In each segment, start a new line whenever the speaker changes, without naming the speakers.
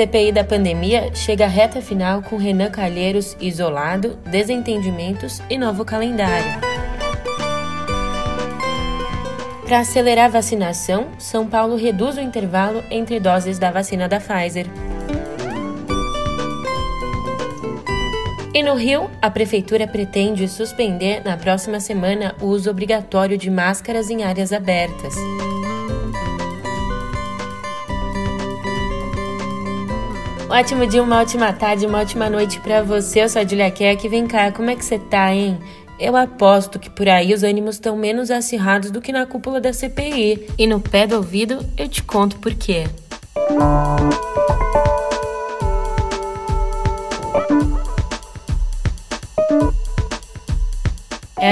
CPI da pandemia chega à reta final com Renan Calheiros isolado, desentendimentos e novo calendário. Para acelerar a vacinação, São Paulo reduz o intervalo entre doses da vacina da Pfizer. E no Rio, a prefeitura pretende suspender na próxima semana o uso obrigatório de máscaras em áreas abertas. Um ótimo dia, uma ótima tarde, uma ótima noite para você. Eu sou a Julia Keck. Vem cá, como é que você tá, hein? Eu aposto que por aí os ânimos estão menos acirrados do que na cúpula da CPI. E no pé do ouvido eu te conto por quê. É,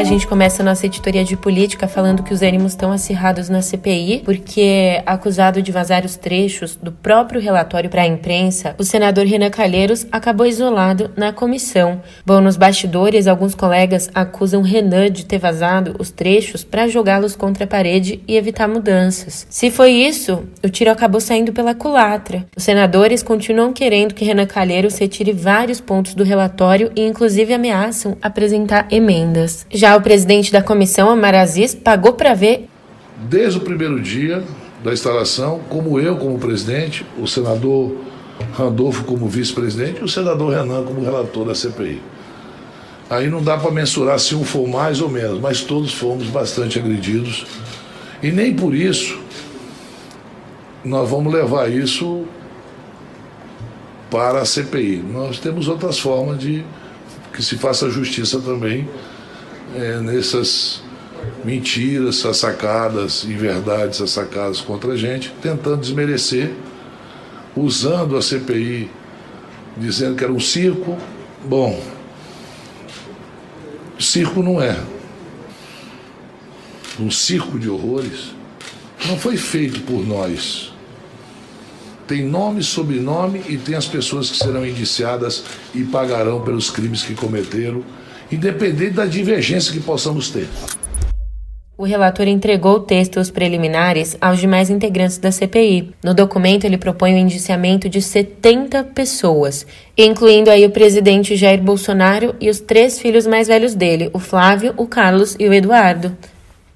gente começa a nossa editoria de política falando que os ânimos estão acirrados na CPI, porque acusado de vazar os trechos do próprio relatório para a imprensa, o senador Renan Calheiros acabou isolado na comissão. Bom, nos bastidores, alguns colegas acusam Renan de ter vazado os trechos para jogá-los contra a parede e evitar mudanças. Se foi isso, o tiro acabou saindo pela culatra. Os senadores continuam querendo que Renan Calheiros retire vários pontos do relatório e, inclusive, ameaçam apresentar emendas. Já o presidente da comissão, Omar Aziz, pagou para ver.
Desde o primeiro dia da instalação, como eu como presidente, o senador Randolfo como vice-presidente e o senador Renan como relator da CPI. Aí não dá para mensurar se um for mais ou menos, mas todos fomos bastante agredidos. E nem por isso nós vamos levar isso para a CPI. Nós temos outras formas de que se faça justiça também é, nessas mentiras sacadas, inverdades sacadas contra a gente, tentando desmerecer, usando a CPI, dizendo que era um circo. Bom, circo não é. Um circo de horrores não foi feito por nós. Tem nome, sobrenome e tem as pessoas que serão indiciadas e pagarão pelos crimes que cometeram independente da divergência que possamos ter.
O relator entregou textos preliminares aos demais integrantes da CPI. No documento, ele propõe o indiciamento de 70 pessoas, incluindo aí o presidente Jair Bolsonaro e os três filhos mais velhos dele, o Flávio, o Carlos e o Eduardo.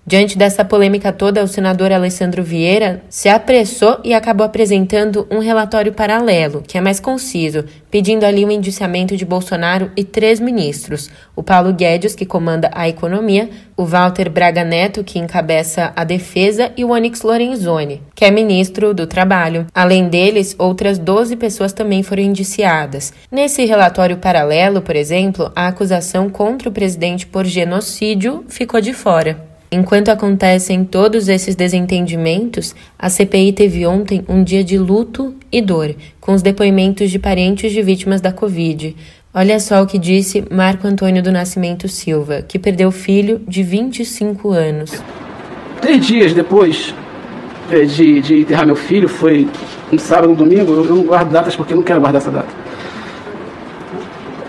Diante dessa polêmica toda, o senador Alessandro Vieira se apressou e acabou apresentando um relatório paralelo, que é mais conciso, pedindo ali o um indiciamento de Bolsonaro e três ministros: o Paulo Guedes, que comanda a economia, o Walter Braga Neto, que encabeça a defesa, e o Onyx Lorenzoni, que é ministro do Trabalho. Além deles, outras 12 pessoas também foram indiciadas. Nesse relatório paralelo, por exemplo, a acusação contra o presidente por genocídio ficou de fora. Enquanto acontecem todos esses desentendimentos, a CPI teve ontem um dia de luto e dor, com os depoimentos de parentes de vítimas da Covid. Olha só o que disse Marco Antônio do Nascimento Silva, que perdeu filho de 25 anos.
Três dias depois é, de, de enterrar meu filho, foi um sábado, um domingo, eu, não guardo datas porque eu não quero guardar essa data.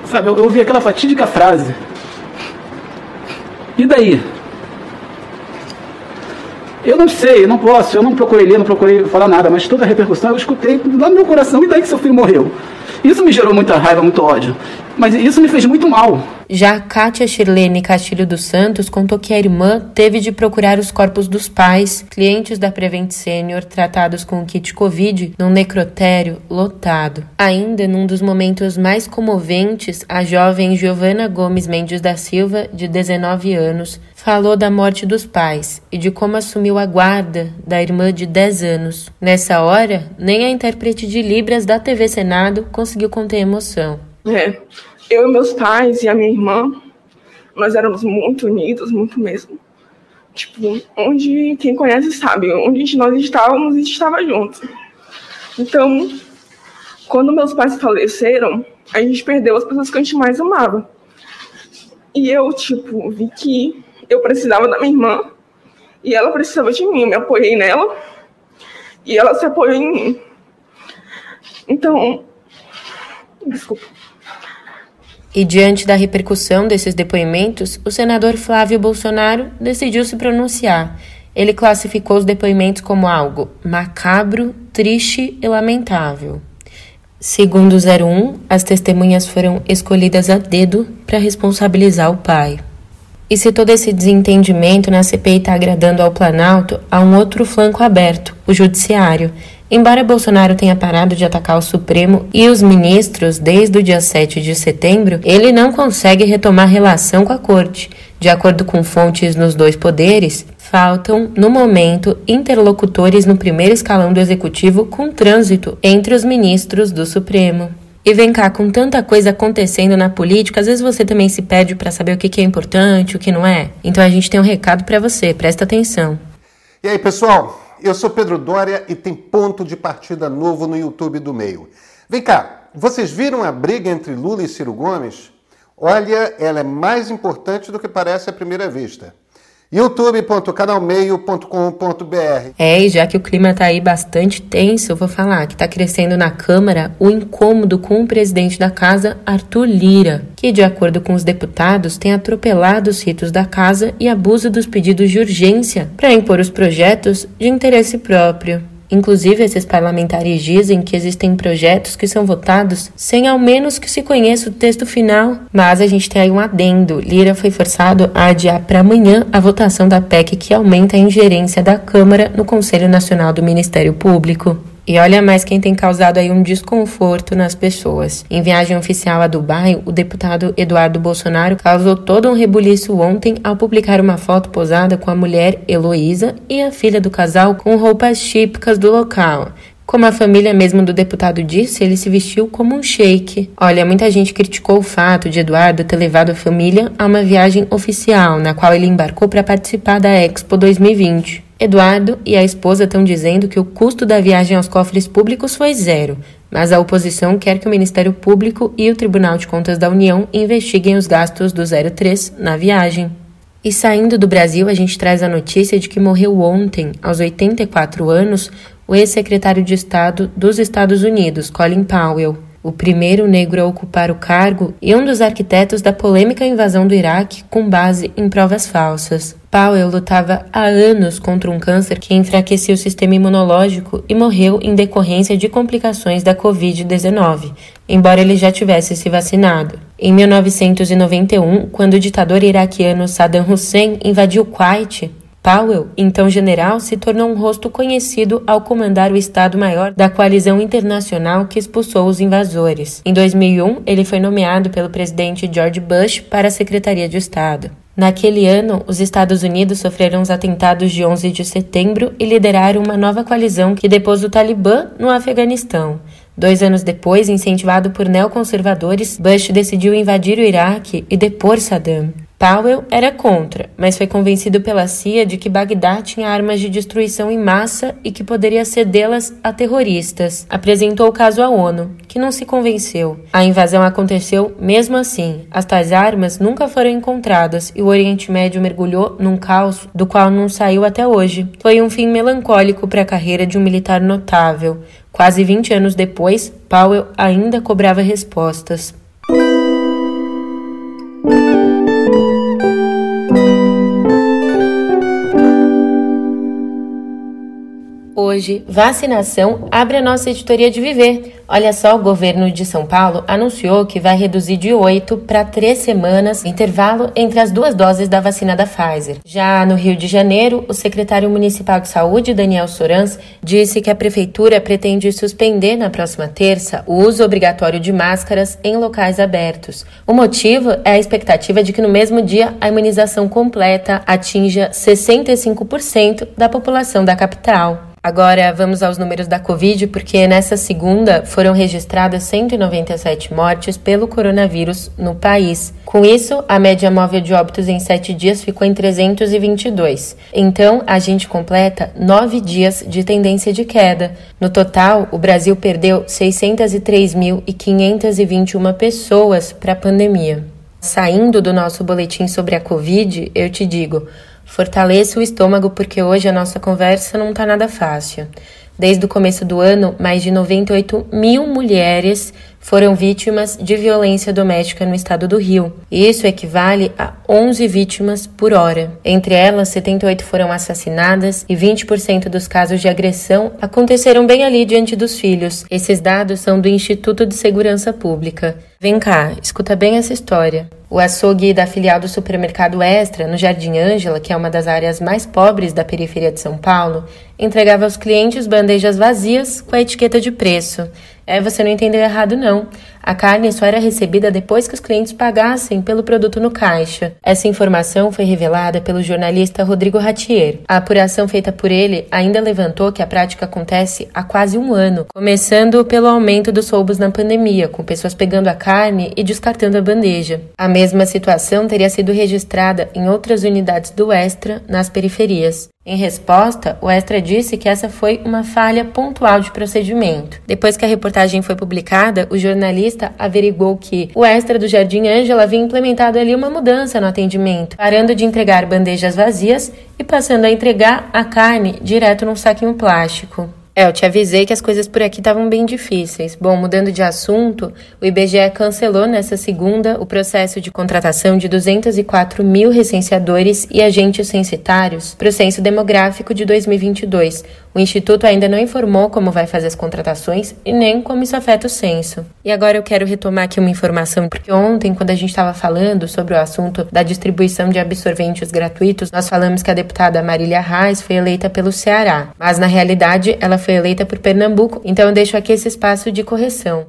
Sabe, eu, eu ouvi aquela fatídica frase. E daí? Eu não sei, eu não posso, eu não procurei ler, não procurei falar nada, mas toda a repercussão eu escutei lá no meu coração, e daí que seu filho morreu? Isso me gerou muita raiva, muito ódio. Mas isso me fez muito mal.
Já Kátia Shirlene Castilho dos Santos contou que a irmã teve de procurar os corpos dos pais, clientes da Prevent Senior, tratados com o kit Covid, num necrotério lotado. Ainda num dos momentos mais comoventes, a jovem Giovana Gomes Mendes da Silva, de 19 anos, falou da morte dos pais e de como assumiu a guarda da irmã de 10 anos. Nessa hora, nem a intérprete de Libras da TV Senado conseguiu conter emoção.
É, eu e meus pais e a minha irmã, nós éramos muito unidos, muito mesmo. Tipo, onde quem conhece sabe, onde nós estávamos, a gente estava junto. Então, quando meus pais faleceram, a gente perdeu as pessoas que a gente mais amava. E eu, tipo, vi que eu precisava da minha irmã e ela precisava de mim. Eu me apoiei nela e ela se apoiou em mim. Então, desculpa.
E diante da repercussão desses depoimentos, o senador Flávio Bolsonaro decidiu se pronunciar. Ele classificou os depoimentos como algo macabro, triste e lamentável. Segundo o 01, as testemunhas foram escolhidas a dedo para responsabilizar o pai. E se todo esse desentendimento na CPI está agradando ao Planalto, há um outro flanco aberto, o Judiciário. Embora Bolsonaro tenha parado de atacar o Supremo e os ministros desde o dia 7 de setembro, ele não consegue retomar relação com a Corte. De acordo com fontes nos dois poderes, faltam, no momento, interlocutores no primeiro escalão do Executivo com trânsito entre os ministros do Supremo. E vem cá, com tanta coisa acontecendo na política, às vezes você também se pede para saber o que é importante, o que não é. Então a gente tem um recado para você, presta atenção.
E aí, pessoal? Eu sou Pedro Dória e tem ponto de partida novo no YouTube do Meio. Vem cá, vocês viram a briga entre Lula e Ciro Gomes? Olha, ela é mais importante do que parece à primeira vista youtube.canalmeio.com.br.
É, e já que o clima tá aí bastante tenso, eu vou falar que tá crescendo na Câmara o incômodo com o presidente da casa, Arthur Lira, que, de acordo com os deputados, tem atropelado os ritos da casa e abusa dos pedidos de urgência para impor os projetos de interesse próprio. Inclusive, esses parlamentares dizem que existem projetos que são votados sem ao menos que se conheça o texto final. Mas a gente tem aí um adendo. Lira foi forçado a adiar para amanhã a votação da PEC que aumenta a ingerência da Câmara no Conselho Nacional do Ministério Público. E olha mais quem tem causado aí um desconforto nas pessoas. Em viagem oficial a Dubai, o deputado Eduardo Bolsonaro causou todo um rebuliço ontem ao publicar uma foto posada com a mulher Heloísa e a filha do casal com roupas típicas do local. Como a família mesmo do deputado disse, ele se vestiu como um sheik. Olha, muita gente criticou o fato de Eduardo ter levado a família a uma viagem oficial, na qual ele embarcou para participar da Expo 2020. Eduardo e a esposa estão dizendo que o custo da viagem aos cofres públicos foi zero, mas a oposição quer que o Ministério Público e o Tribunal de Contas da União investiguem os gastos do 03 na viagem. E saindo do Brasil, a gente traz a notícia de que morreu ontem, aos 84 anos, o ex-secretário de Estado dos Estados Unidos, Colin Powell o primeiro negro a ocupar o cargo e um dos arquitetos da polêmica invasão do Iraque com base em provas falsas. Powell lutava há anos contra um câncer que enfraquecia o sistema imunológico e morreu em decorrência de complicações da Covid-19, embora ele já tivesse se vacinado. Em 1991, quando o ditador iraquiano Saddam Hussein invadiu Kuwait, Powell, então general, se tornou um rosto conhecido ao comandar o Estado-Maior da coalizão internacional que expulsou os invasores. Em 2001, ele foi nomeado pelo presidente George Bush para a Secretaria de Estado. Naquele ano, os Estados Unidos sofreram os atentados de 11 de setembro e lideraram uma nova coalizão que depôs o Talibã no Afeganistão. Dois anos depois, incentivado por neoconservadores, Bush decidiu invadir o Iraque e depor Saddam. Powell era contra, mas foi convencido pela CIA de que Bagdá tinha armas de destruição em massa e que poderia cedê-las a terroristas. Apresentou o caso à ONU, que não se convenceu. A invasão aconteceu mesmo assim. As tais armas nunca foram encontradas e o Oriente Médio mergulhou num caos do qual não saiu até hoje. Foi um fim melancólico para a carreira de um militar notável. Quase 20 anos depois, Powell ainda cobrava respostas. Hoje, vacinação abre a nossa editoria de viver. Olha só, o governo de São Paulo anunciou que vai reduzir de oito para três semanas o intervalo entre as duas doses da vacina da Pfizer. Já no Rio de Janeiro, o secretário municipal de saúde, Daniel Sorans, disse que a prefeitura pretende suspender na próxima terça o uso obrigatório de máscaras em locais abertos. O motivo é a expectativa de que no mesmo dia a imunização completa atinja 65% da população da capital. Agora vamos aos números da Covid, porque nessa segunda foram registradas 197 mortes pelo coronavírus no país. Com isso, a média móvel de óbitos em sete dias ficou em 322. Então, a gente completa nove dias de tendência de queda. No total, o Brasil perdeu 603.521 pessoas para a pandemia. Saindo do nosso boletim sobre a Covid, eu te digo. Fortaleça o estômago porque hoje a nossa conversa não tá nada fácil. Desde o começo do ano, mais de 98 mil mulheres foram vítimas de violência doméstica no estado do Rio. Isso equivale a 11 vítimas por hora. Entre elas, 78 foram assassinadas e 20% dos casos de agressão aconteceram bem ali diante dos filhos. Esses dados são do Instituto de Segurança Pública. Vem cá, escuta bem essa história. O açougue da filial do supermercado Extra, no Jardim Ângela, que é uma das áreas mais pobres da periferia de São Paulo, entregava aos clientes bandejas vazias com a etiqueta de preço. É, você não entendeu errado, não. A carne só era recebida depois que os clientes pagassem pelo produto no caixa. Essa informação foi revelada pelo jornalista Rodrigo Ratier. A apuração feita por ele ainda levantou que a prática acontece há quase um ano, começando pelo aumento dos roubos na pandemia, com pessoas pegando a carne e descartando a bandeja. A mesma situação teria sido registrada em outras unidades do Extra nas periferias. Em resposta, o Extra disse que essa foi uma falha pontual de procedimento. Depois que a reportagem foi publicada, o jornalista averigou que o Extra do Jardim Ângela havia implementado ali uma mudança no atendimento, parando de entregar bandejas vazias e passando a entregar a carne direto num saquinho plástico. É, eu te avisei que as coisas por aqui estavam bem difíceis. Bom, mudando de assunto, o IBGE cancelou nessa segunda o processo de contratação de 204 mil recenseadores e agentes censitários para o Censo Demográfico de 2022. O Instituto ainda não informou como vai fazer as contratações e nem como isso afeta o censo. E agora eu quero retomar aqui uma informação, porque ontem, quando a gente estava falando sobre o assunto da distribuição de absorventes gratuitos, nós falamos que a deputada Marília Reis foi eleita pelo Ceará, mas na realidade ela foi eleita por Pernambuco, então eu deixo aqui esse espaço de correção.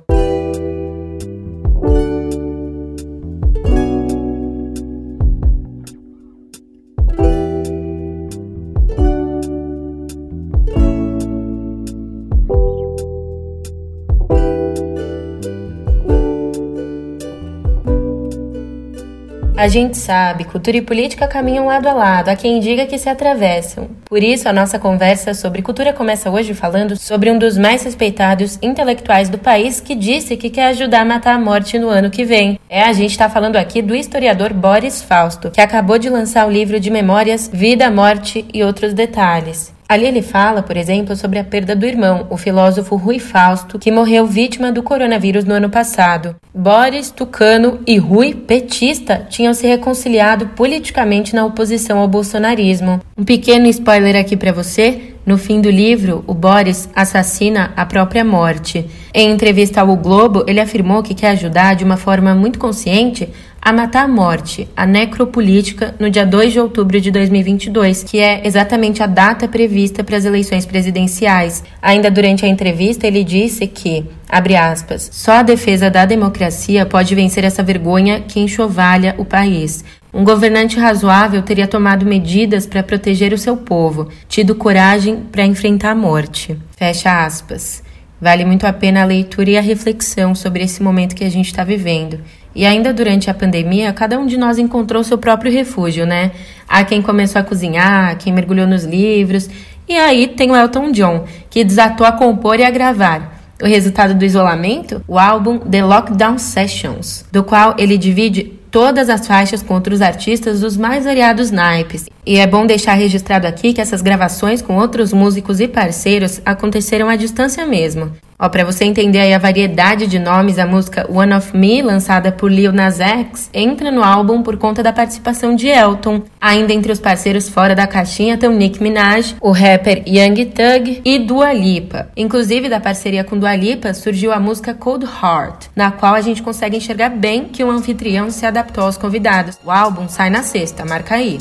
A gente sabe, cultura e política caminham lado a lado, há quem diga que se atravessam. Por isso, a nossa conversa sobre cultura começa hoje falando sobre um dos mais respeitados intelectuais do país que disse que quer ajudar a matar a morte no ano que vem. É, a gente está falando aqui do historiador Boris Fausto, que acabou de lançar o livro de memórias Vida, Morte e Outros Detalhes. Ali ele fala, por exemplo, sobre a perda do irmão, o filósofo Rui Fausto, que morreu vítima do coronavírus no ano passado. Boris, Tucano e Rui, petista, tinham se reconciliado politicamente na oposição ao bolsonarismo. Um pequeno spoiler aqui para você: no fim do livro, o Boris assassina a própria morte. Em entrevista ao Globo, ele afirmou que quer ajudar de uma forma muito consciente a matar a morte, a necropolítica, no dia 2 de outubro de 2022, que é exatamente a data prevista para as eleições presidenciais. Ainda durante a entrevista, ele disse que, abre aspas, só a defesa da democracia pode vencer essa vergonha que enxovalha o país. Um governante razoável teria tomado medidas para proteger o seu povo, tido coragem para enfrentar a morte. Fecha aspas. Vale muito a pena a leitura e a reflexão sobre esse momento que a gente está vivendo. E ainda durante a pandemia, cada um de nós encontrou seu próprio refúgio, né? Há quem começou a cozinhar, quem mergulhou nos livros. E aí tem o Elton John, que desatou a compor e a gravar. O resultado do isolamento? O álbum The Lockdown Sessions, do qual ele divide todas as faixas com outros artistas dos mais variados naipes. E é bom deixar registrado aqui que essas gravações com outros músicos e parceiros aconteceram à distância mesmo. Ó, para você entender aí a variedade de nomes, a música One of Me, lançada por Lil Nas X, entra no álbum por conta da participação de Elton. Ainda entre os parceiros fora da caixinha estão Nick Minaj, o rapper Young Thug e Dua Lipa. Inclusive, da parceria com Dua Lipa surgiu a música Cold Heart, na qual a gente consegue enxergar bem que o anfitrião se adaptou aos convidados. O álbum sai na sexta, marca aí.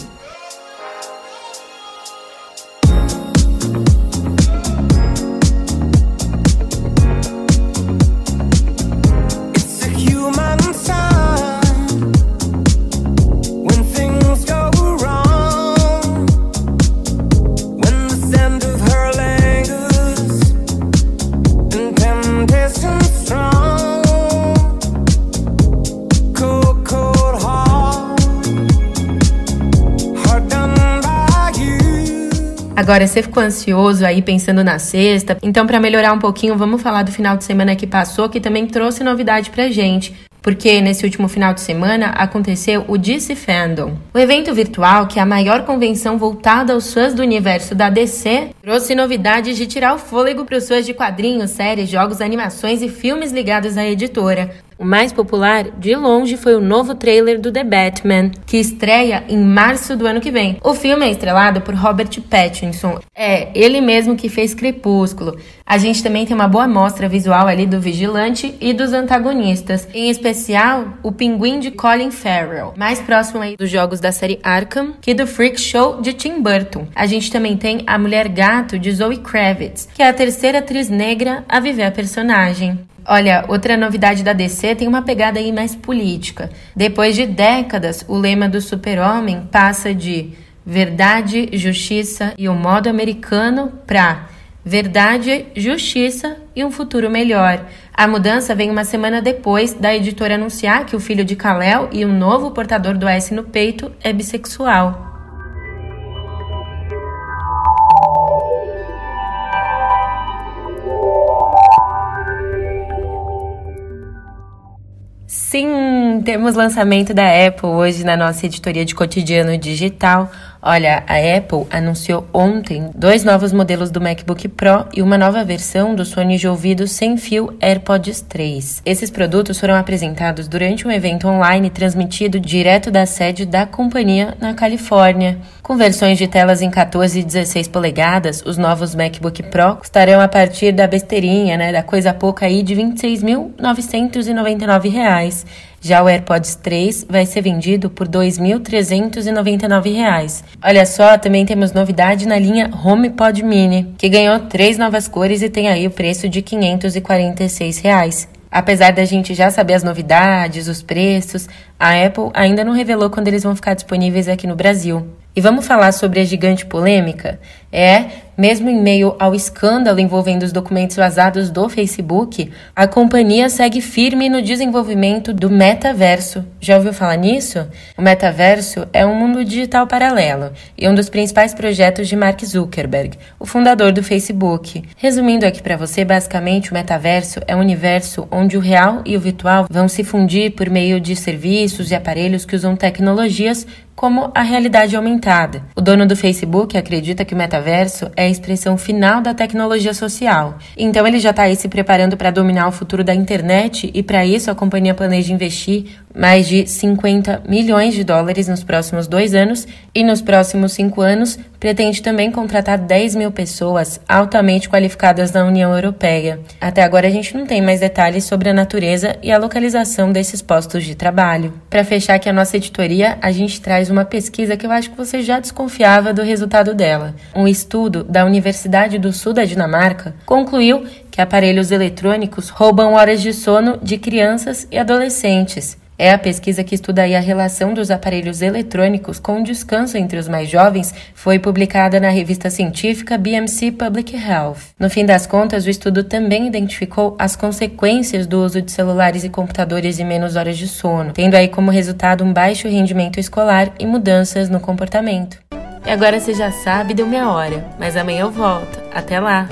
Agora, você ficou ansioso aí pensando na sexta? Então, para melhorar um pouquinho, vamos falar do final de semana que passou, que também trouxe novidade pra gente. porque nesse último final de semana aconteceu o DC Fandom. O evento virtual, que é a maior convenção voltada aos fãs do universo da DC, trouxe novidades de tirar o fôlego para os fãs de quadrinhos, séries, jogos, animações e filmes ligados à editora. O mais popular, de longe, foi o novo trailer do The Batman, que estreia em março do ano que vem. O filme é estrelado por Robert Pattinson. É ele mesmo que fez Crepúsculo. A gente também tem uma boa mostra visual ali do vigilante e dos antagonistas, em especial o pinguim de Colin Farrell, mais próximo aí dos jogos da série Arkham que do Freak Show de Tim Burton. A gente também tem a Mulher Gato de Zoe Kravitz, que é a terceira atriz negra a viver a personagem. Olha, outra novidade da DC tem uma pegada aí mais política. Depois de décadas, o lema do super-homem passa de verdade, justiça e o modo americano para verdade, justiça e um futuro melhor. A mudança vem uma semana depois da editora anunciar que o filho de Kal-El e o novo portador do S no peito é bissexual. Sim, temos lançamento da Apple hoje na nossa editoria de cotidiano digital. Olha, a Apple anunciou ontem dois novos modelos do MacBook Pro e uma nova versão do Sony de ouvido sem fio AirPods 3. Esses produtos foram apresentados durante um evento online transmitido direto da sede da companhia na Califórnia. Com versões de telas em 14 e 16 polegadas, os novos MacBook Pro custarão a partir da besteirinha, né, da coisa pouca aí de R$ 26.999. Já o AirPods 3 vai ser vendido por R$ 2.399. Olha só, também temos novidade na linha HomePod Mini, que ganhou três novas cores e tem aí o preço de 546 reais. Apesar da gente já saber as novidades, os preços, a Apple ainda não revelou quando eles vão ficar disponíveis aqui no Brasil. E vamos falar sobre a gigante polêmica? É, mesmo em meio ao escândalo envolvendo os documentos vazados do Facebook, a companhia segue firme no desenvolvimento do metaverso. Já ouviu falar nisso? O metaverso é um mundo digital paralelo e um dos principais projetos de Mark Zuckerberg, o fundador do Facebook. Resumindo aqui para você, basicamente o metaverso é um universo onde o real e o virtual vão se fundir por meio de serviços e aparelhos que usam tecnologias como a realidade aumentada. O dono do Facebook acredita que o metaverso é a expressão final da tecnologia social. Então ele já está aí se preparando para dominar o futuro da internet e para isso a companhia planeja investir mais de 50 milhões de dólares nos próximos dois anos e nos próximos cinco anos pretende também contratar 10 mil pessoas altamente qualificadas na União Europeia. Até agora a gente não tem mais detalhes sobre a natureza e a localização desses postos de trabalho. Para fechar aqui a nossa editoria, a gente traz uma pesquisa que eu acho que você já desconfiava do resultado dela. Um estudo da Universidade do Sul da Dinamarca concluiu que aparelhos eletrônicos roubam horas de sono de crianças e adolescentes. É a pesquisa que estuda a relação dos aparelhos eletrônicos com o descanso entre os mais jovens foi publicada na revista científica BMC Public Health. No fim das contas, o estudo também identificou as consequências do uso de celulares e computadores e menos horas de sono, tendo aí como resultado um baixo rendimento escolar e mudanças no comportamento. E agora você já sabe, deu minha hora, mas amanhã eu volto. Até lá!